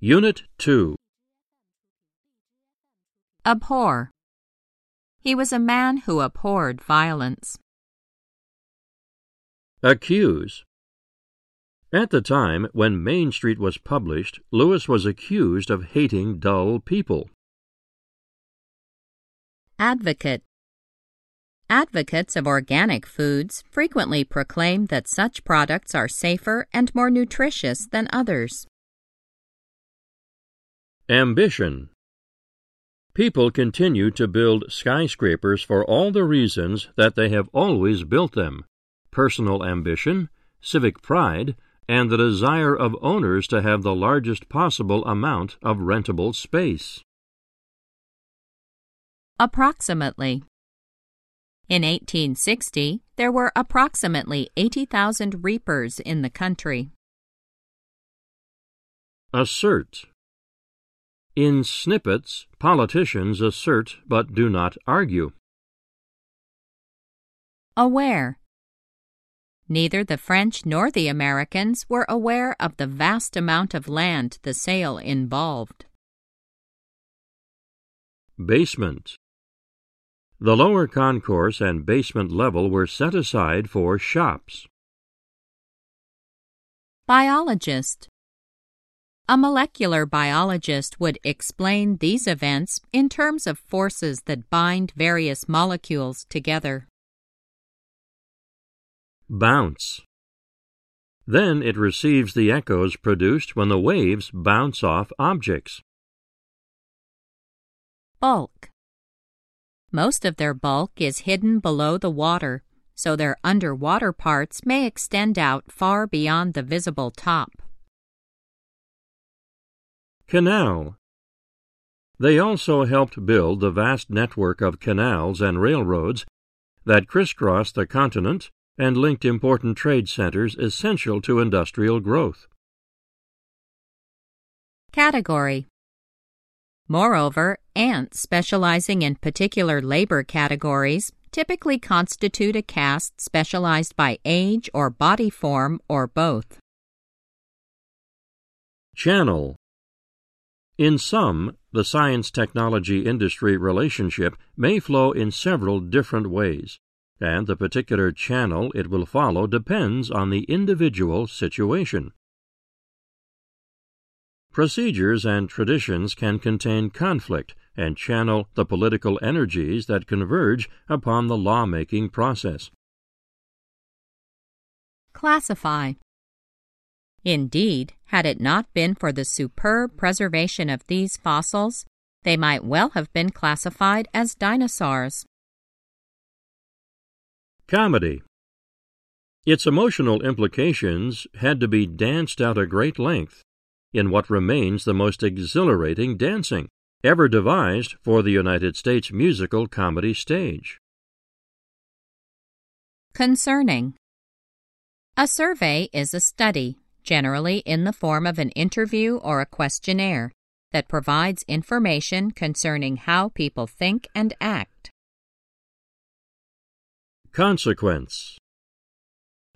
Unit 2 Abhor. He was a man who abhorred violence. Accuse. At the time when Main Street was published, Lewis was accused of hating dull people. Advocate. Advocates of organic foods frequently proclaim that such products are safer and more nutritious than others. Ambition. People continue to build skyscrapers for all the reasons that they have always built them personal ambition, civic pride, and the desire of owners to have the largest possible amount of rentable space. Approximately. In 1860, there were approximately 80,000 reapers in the country. Assert. In snippets, politicians assert but do not argue. Aware. Neither the French nor the Americans were aware of the vast amount of land the sale involved. Basement. The lower concourse and basement level were set aside for shops. Biologist. A molecular biologist would explain these events in terms of forces that bind various molecules together. Bounce. Then it receives the echoes produced when the waves bounce off objects. Bulk. Most of their bulk is hidden below the water, so their underwater parts may extend out far beyond the visible top. Canal. They also helped build the vast network of canals and railroads that crisscrossed the continent and linked important trade centers essential to industrial growth. Category Moreover, ants specializing in particular labor categories typically constitute a caste specialized by age or body form or both. Channel In sum, the science technology industry relationship may flow in several different ways and the particular channel it will follow depends on the individual situation. Procedures and traditions can contain conflict and channel the political energies that converge upon the lawmaking process. Classify. Indeed, had it not been for the superb preservation of these fossils, they might well have been classified as dinosaurs. Comedy. Its emotional implications had to be danced out at great length in what remains the most exhilarating dancing ever devised for the United States musical comedy stage. Concerning. A survey is a study, generally in the form of an interview or a questionnaire, that provides information concerning how people think and act. Consequence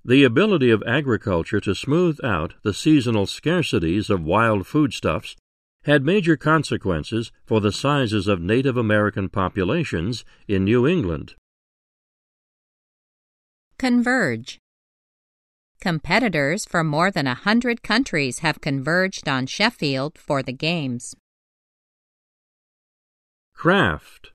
The ability of agriculture to smooth out the seasonal scarcities of wild foodstuffs had major consequences for the sizes of Native American populations in New England. Converge. Competitors from more than a hundred countries have converged on Sheffield for the Games. Craft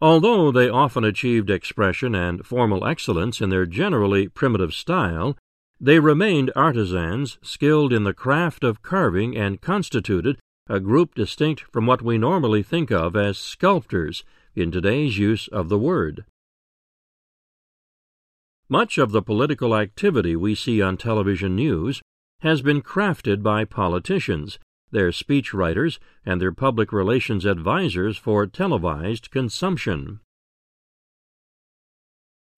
Although they often achieved expression and formal excellence in their generally primitive style, they remained artisans skilled in the craft of carving and constituted a group distinct from what we normally think of as sculptors in today's use of the word. Much of the political activity we see on television news has been crafted by politicians their speechwriters, and their public relations advisers for televised consumption.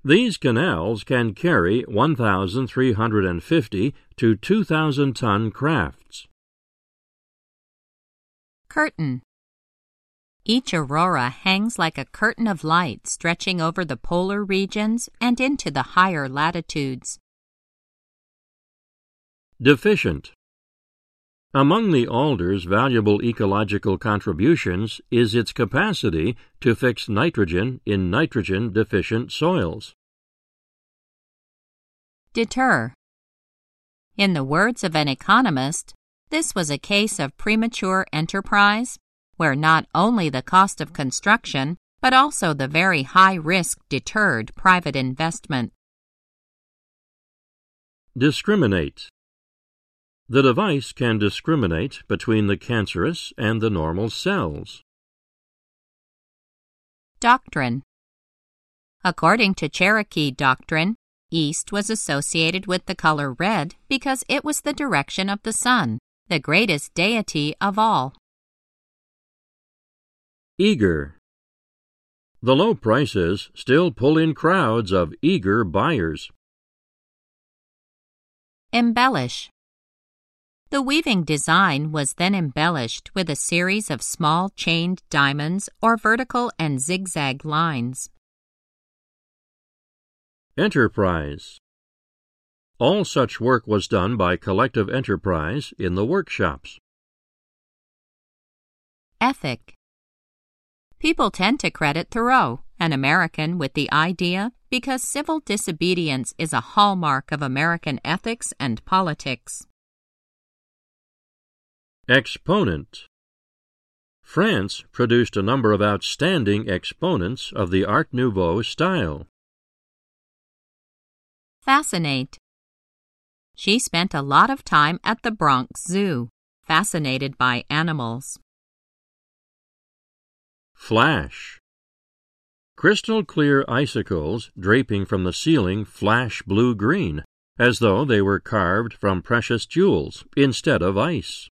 These canals can carry 1,350 to 2,000 ton crafts. Curtain. Each aurora hangs like a curtain of light stretching over the polar regions and into the higher latitudes. Deficient. Among the alder's valuable ecological contributions is its capacity to fix nitrogen in nitrogen deficient soils. Deter. In the words of an economist, this was a case of premature enterprise, where not only the cost of construction, but also the very high risk deterred private investment. Discriminate. The device can discriminate between the cancerous and the normal cells. Doctrine According to Cherokee doctrine, east was associated with the color red because it was the direction of the sun, the greatest deity of all. Eager. The low prices still pull in crowds of eager buyers. Embellish the weaving design was then embellished with a series of small chained diamonds or vertical and zigzag lines. Enterprise All such work was done by collective enterprise in the workshops. Ethic People tend to credit Thoreau, an American, with the idea because civil disobedience is a hallmark of American ethics and politics. Exponent France produced a number of outstanding exponents of the Art Nouveau style. Fascinate. She spent a lot of time at the Bronx Zoo, fascinated by animals. Flash. Crystal clear icicles draping from the ceiling flash blue green, as though they were carved from precious jewels instead of ice.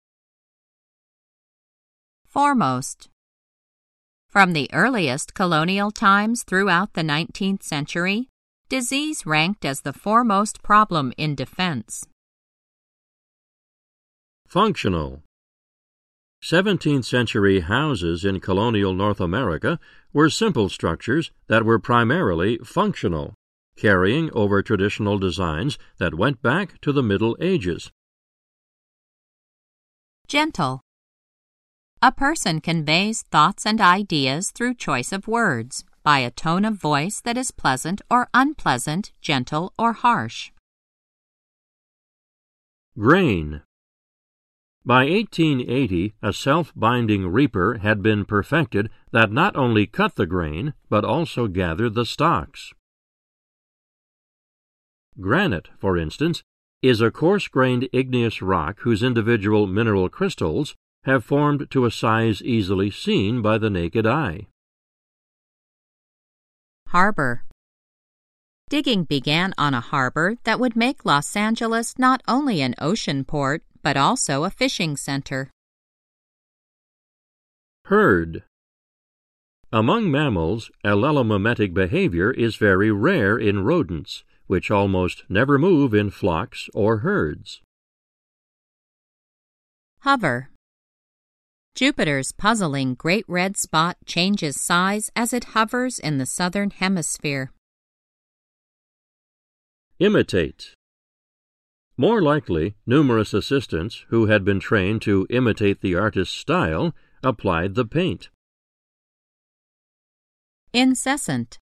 Foremost. From the earliest colonial times throughout the 19th century, disease ranked as the foremost problem in defense. Functional. 17th century houses in colonial North America were simple structures that were primarily functional, carrying over traditional designs that went back to the Middle Ages. Gentle. A person conveys thoughts and ideas through choice of words, by a tone of voice that is pleasant or unpleasant, gentle or harsh. Grain. By 1880, a self binding reaper had been perfected that not only cut the grain, but also gathered the stalks. Granite, for instance, is a coarse grained igneous rock whose individual mineral crystals have formed to a size easily seen by the naked eye. Harbor Digging began on a harbor that would make Los Angeles not only an ocean port, but also a fishing center. Herd Among mammals, allelomimetic behavior is very rare in rodents, which almost never move in flocks or herds. Hover Jupiter's puzzling great red spot changes size as it hovers in the southern hemisphere. Imitate. More likely, numerous assistants who had been trained to imitate the artist's style applied the paint. Incessant.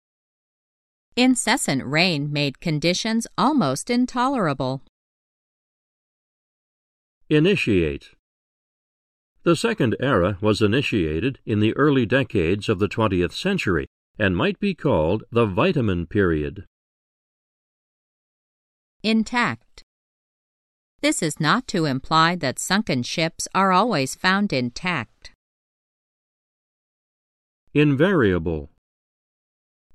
Incessant rain made conditions almost intolerable. Initiate. The second era was initiated in the early decades of the 20th century and might be called the vitamin period. Intact. This is not to imply that sunken ships are always found intact. Invariable.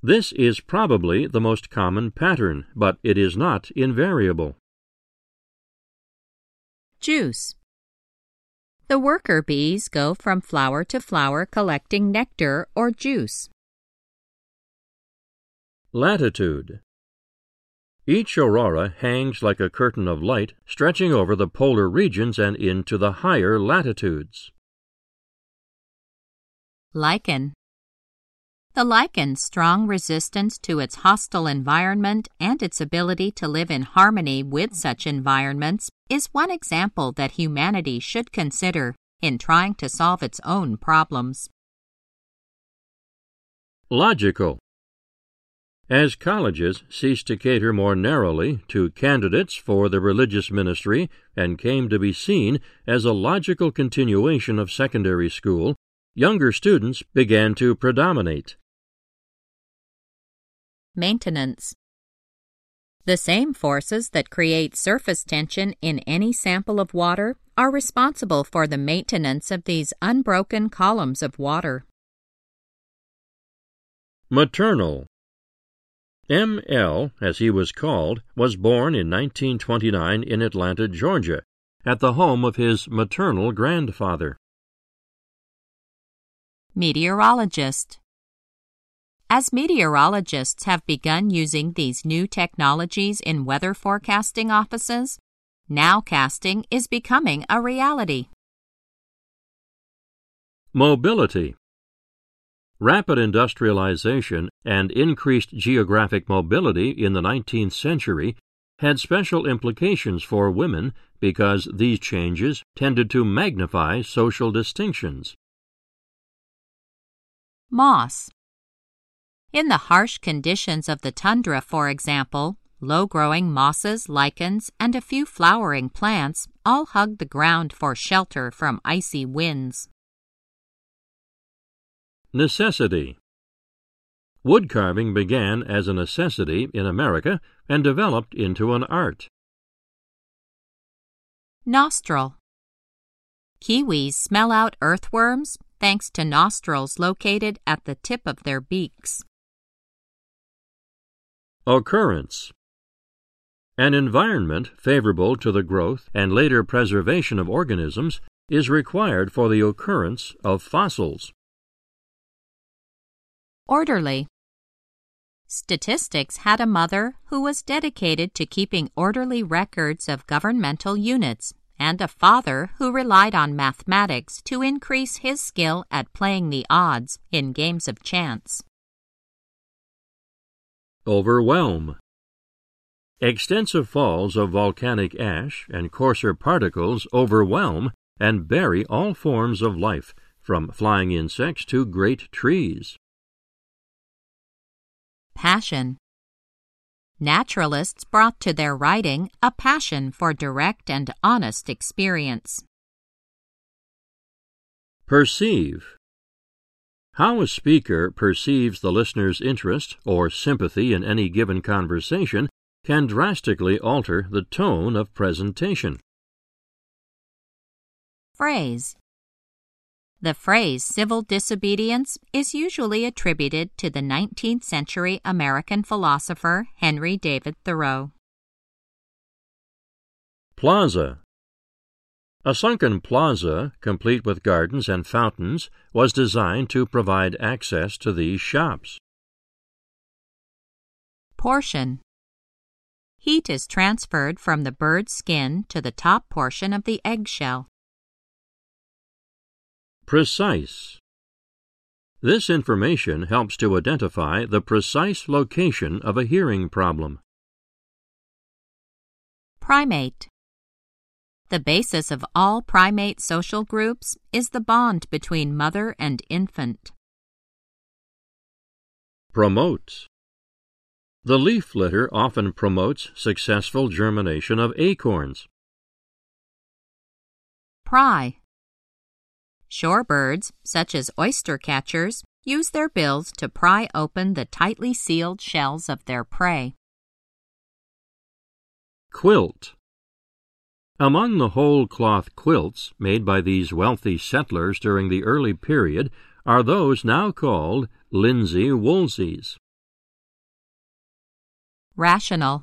This is probably the most common pattern, but it is not invariable. Juice. The worker bees go from flower to flower collecting nectar or juice. Latitude Each aurora hangs like a curtain of light stretching over the polar regions and into the higher latitudes. Lichen The lichen's strong resistance to its hostile environment and its ability to live in harmony with such environments is one example that humanity should consider in trying to solve its own problems. Logical. As colleges ceased to cater more narrowly to candidates for the religious ministry and came to be seen as a logical continuation of secondary school, younger students began to predominate. Maintenance. The same forces that create surface tension in any sample of water are responsible for the maintenance of these unbroken columns of water. Maternal. M.L., as he was called, was born in 1929 in Atlanta, Georgia, at the home of his maternal grandfather. Meteorologist. As meteorologists have begun using these new technologies in weather forecasting offices, nowcasting is becoming a reality. Mobility. Rapid industrialization and increased geographic mobility in the 19th century had special implications for women because these changes tended to magnify social distinctions. Moss. In the harsh conditions of the tundra, for example, low growing mosses, lichens, and a few flowering plants all hug the ground for shelter from icy winds. Necessity. Wood carving began as a necessity in America and developed into an art. Nostril. Kiwis smell out earthworms thanks to nostrils located at the tip of their beaks. Occurrence An environment favorable to the growth and later preservation of organisms is required for the occurrence of fossils. Orderly Statistics had a mother who was dedicated to keeping orderly records of governmental units and a father who relied on mathematics to increase his skill at playing the odds in games of chance. Overwhelm. Extensive falls of volcanic ash and coarser particles overwhelm and bury all forms of life, from flying insects to great trees. Passion. Naturalists brought to their writing a passion for direct and honest experience. Perceive. How a speaker perceives the listener's interest or sympathy in any given conversation can drastically alter the tone of presentation. Phrase The phrase civil disobedience is usually attributed to the 19th century American philosopher Henry David Thoreau. Plaza. A sunken plaza, complete with gardens and fountains, was designed to provide access to these shops. Portion Heat is transferred from the bird's skin to the top portion of the eggshell. Precise. This information helps to identify the precise location of a hearing problem. Primate the basis of all primate social groups is the bond between mother and infant. Promotes. The leaf litter often promotes successful germination of acorns. Pry. Shorebirds, such as oyster catchers, use their bills to pry open the tightly sealed shells of their prey. Quilt. Among the whole cloth quilts made by these wealthy settlers during the early period are those now called linsey woolseys. Rational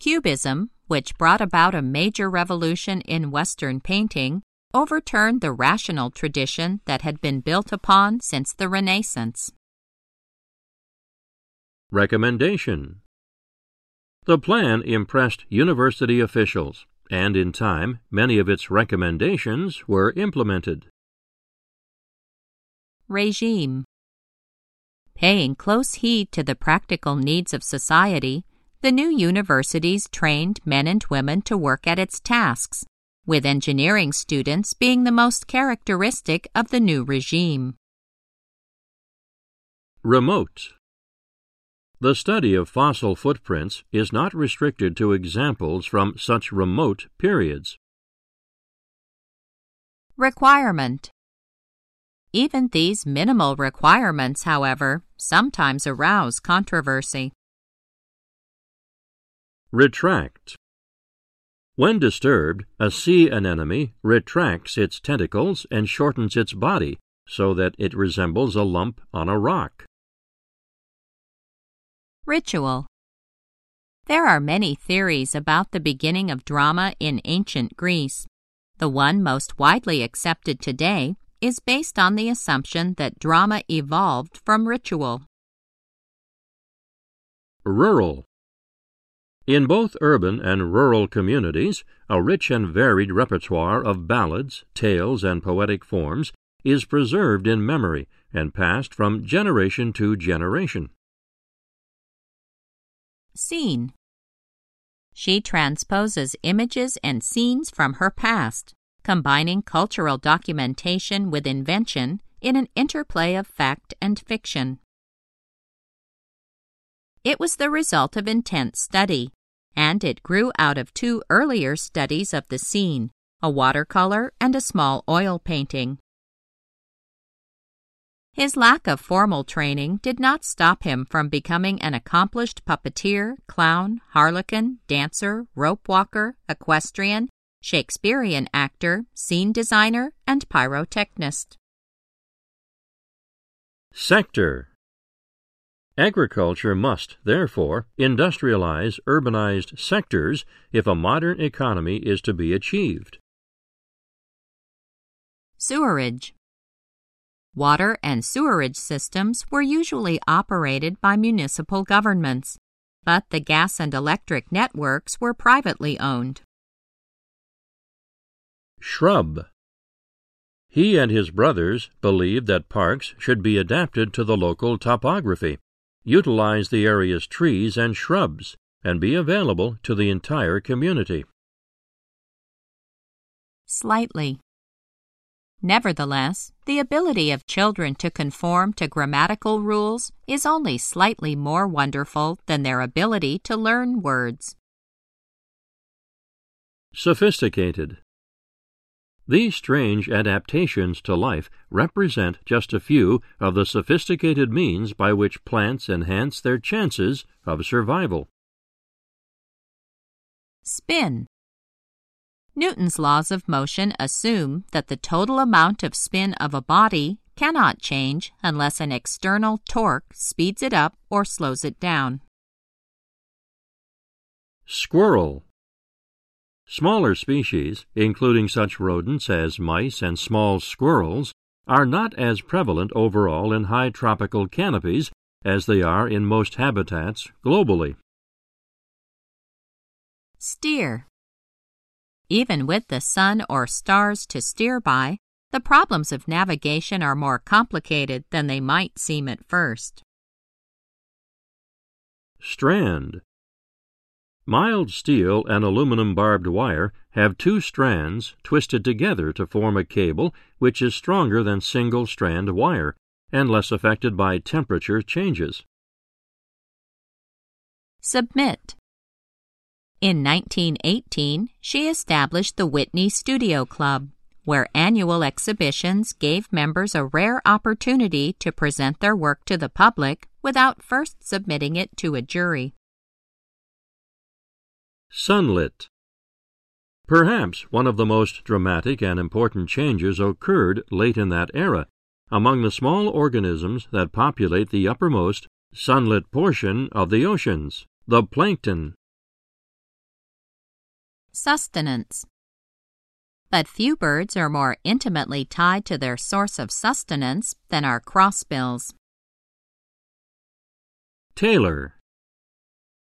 Cubism, which brought about a major revolution in Western painting, overturned the rational tradition that had been built upon since the Renaissance. Recommendation The plan impressed university officials and in time many of its recommendations were implemented. Regime Paying close heed to the practical needs of society, the new universities trained men and women to work at its tasks, with engineering students being the most characteristic of the new regime. Remote. The study of fossil footprints is not restricted to examples from such remote periods. Requirement Even these minimal requirements, however, sometimes arouse controversy. Retract. When disturbed, a sea anemone retracts its tentacles and shortens its body so that it resembles a lump on a rock. Ritual There are many theories about the beginning of drama in ancient Greece. The one most widely accepted today is based on the assumption that drama evolved from ritual. Rural. In both urban and rural communities, a rich and varied repertoire of ballads, tales, and poetic forms is preserved in memory and passed from generation to generation. Scene She transposes images and scenes from her past, combining cultural documentation with invention in an interplay of fact and fiction. It was the result of intense study, and it grew out of two earlier studies of the scene a watercolor and a small oil painting. His lack of formal training did not stop him from becoming an accomplished puppeteer, clown, harlequin, dancer, rope walker, equestrian, Shakespearean actor, scene designer, and pyrotechnist. Sector Agriculture must, therefore, industrialize urbanized sectors if a modern economy is to be achieved. Sewerage Water and sewerage systems were usually operated by municipal governments, but the gas and electric networks were privately owned. Shrub. He and his brothers believed that parks should be adapted to the local topography, utilize the area's trees and shrubs, and be available to the entire community. Slightly. Nevertheless, the ability of children to conform to grammatical rules is only slightly more wonderful than their ability to learn words. Sophisticated. These strange adaptations to life represent just a few of the sophisticated means by which plants enhance their chances of survival. Spin. Newton's laws of motion assume that the total amount of spin of a body cannot change unless an external torque speeds it up or slows it down. Squirrel. Smaller species, including such rodents as mice and small squirrels, are not as prevalent overall in high tropical canopies as they are in most habitats globally. Steer. Even with the sun or stars to steer by, the problems of navigation are more complicated than they might seem at first. Strand. Mild steel and aluminum barbed wire have two strands twisted together to form a cable which is stronger than single strand wire and less affected by temperature changes. Submit. In 1918, she established the Whitney Studio Club, where annual exhibitions gave members a rare opportunity to present their work to the public without first submitting it to a jury. Sunlit. Perhaps one of the most dramatic and important changes occurred late in that era among the small organisms that populate the uppermost, sunlit portion of the oceans, the plankton. Sustenance. But few birds are more intimately tied to their source of sustenance than are crossbills. Tailor.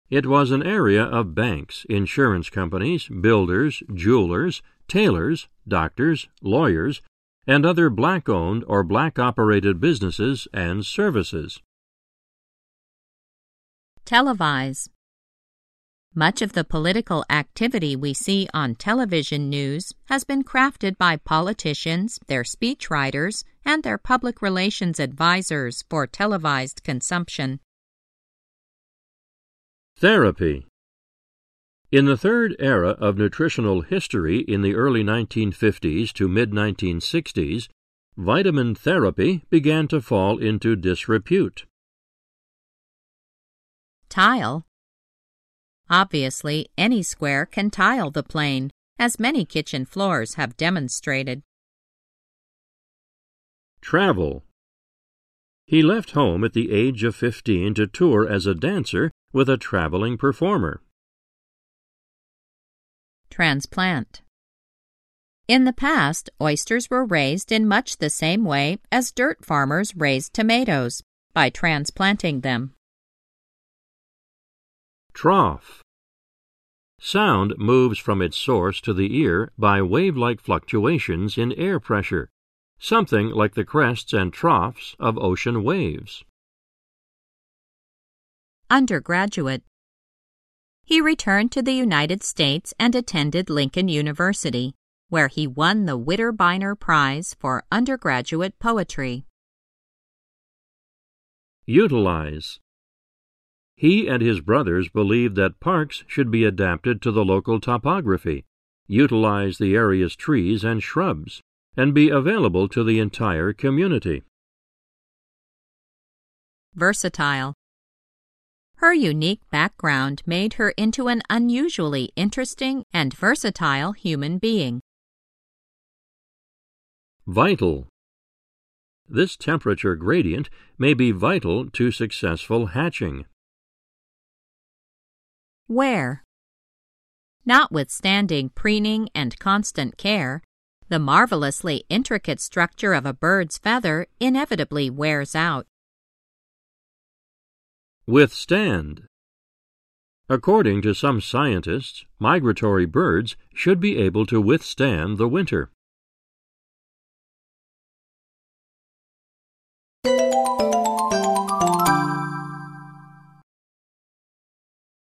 It was an area of banks, insurance companies, builders, jewelers, tailors, doctors, lawyers, and other black owned or black operated businesses and services. Televise. Much of the political activity we see on television news has been crafted by politicians, their speechwriters, and their public relations advisors for televised consumption. Therapy. In the third era of nutritional history in the early 1950s to mid 1960s, vitamin therapy began to fall into disrepute. Tile. Obviously, any square can tile the plane, as many kitchen floors have demonstrated. Travel. He left home at the age of 15 to tour as a dancer with a traveling performer. Transplant. In the past, oysters were raised in much the same way as dirt farmers raised tomatoes, by transplanting them. Trough. Sound moves from its source to the ear by wave-like fluctuations in air pressure, something like the crests and troughs of ocean waves. Undergraduate. He returned to the United States and attended Lincoln University, where he won the Witter Bynner Prize for undergraduate poetry. Utilize. He and his brothers believed that parks should be adapted to the local topography, utilize the area's trees and shrubs, and be available to the entire community. Versatile. Her unique background made her into an unusually interesting and versatile human being. Vital. This temperature gradient may be vital to successful hatching. Wear. Notwithstanding preening and constant care, the marvelously intricate structure of a bird's feather inevitably wears out. Withstand. According to some scientists, migratory birds should be able to withstand the winter.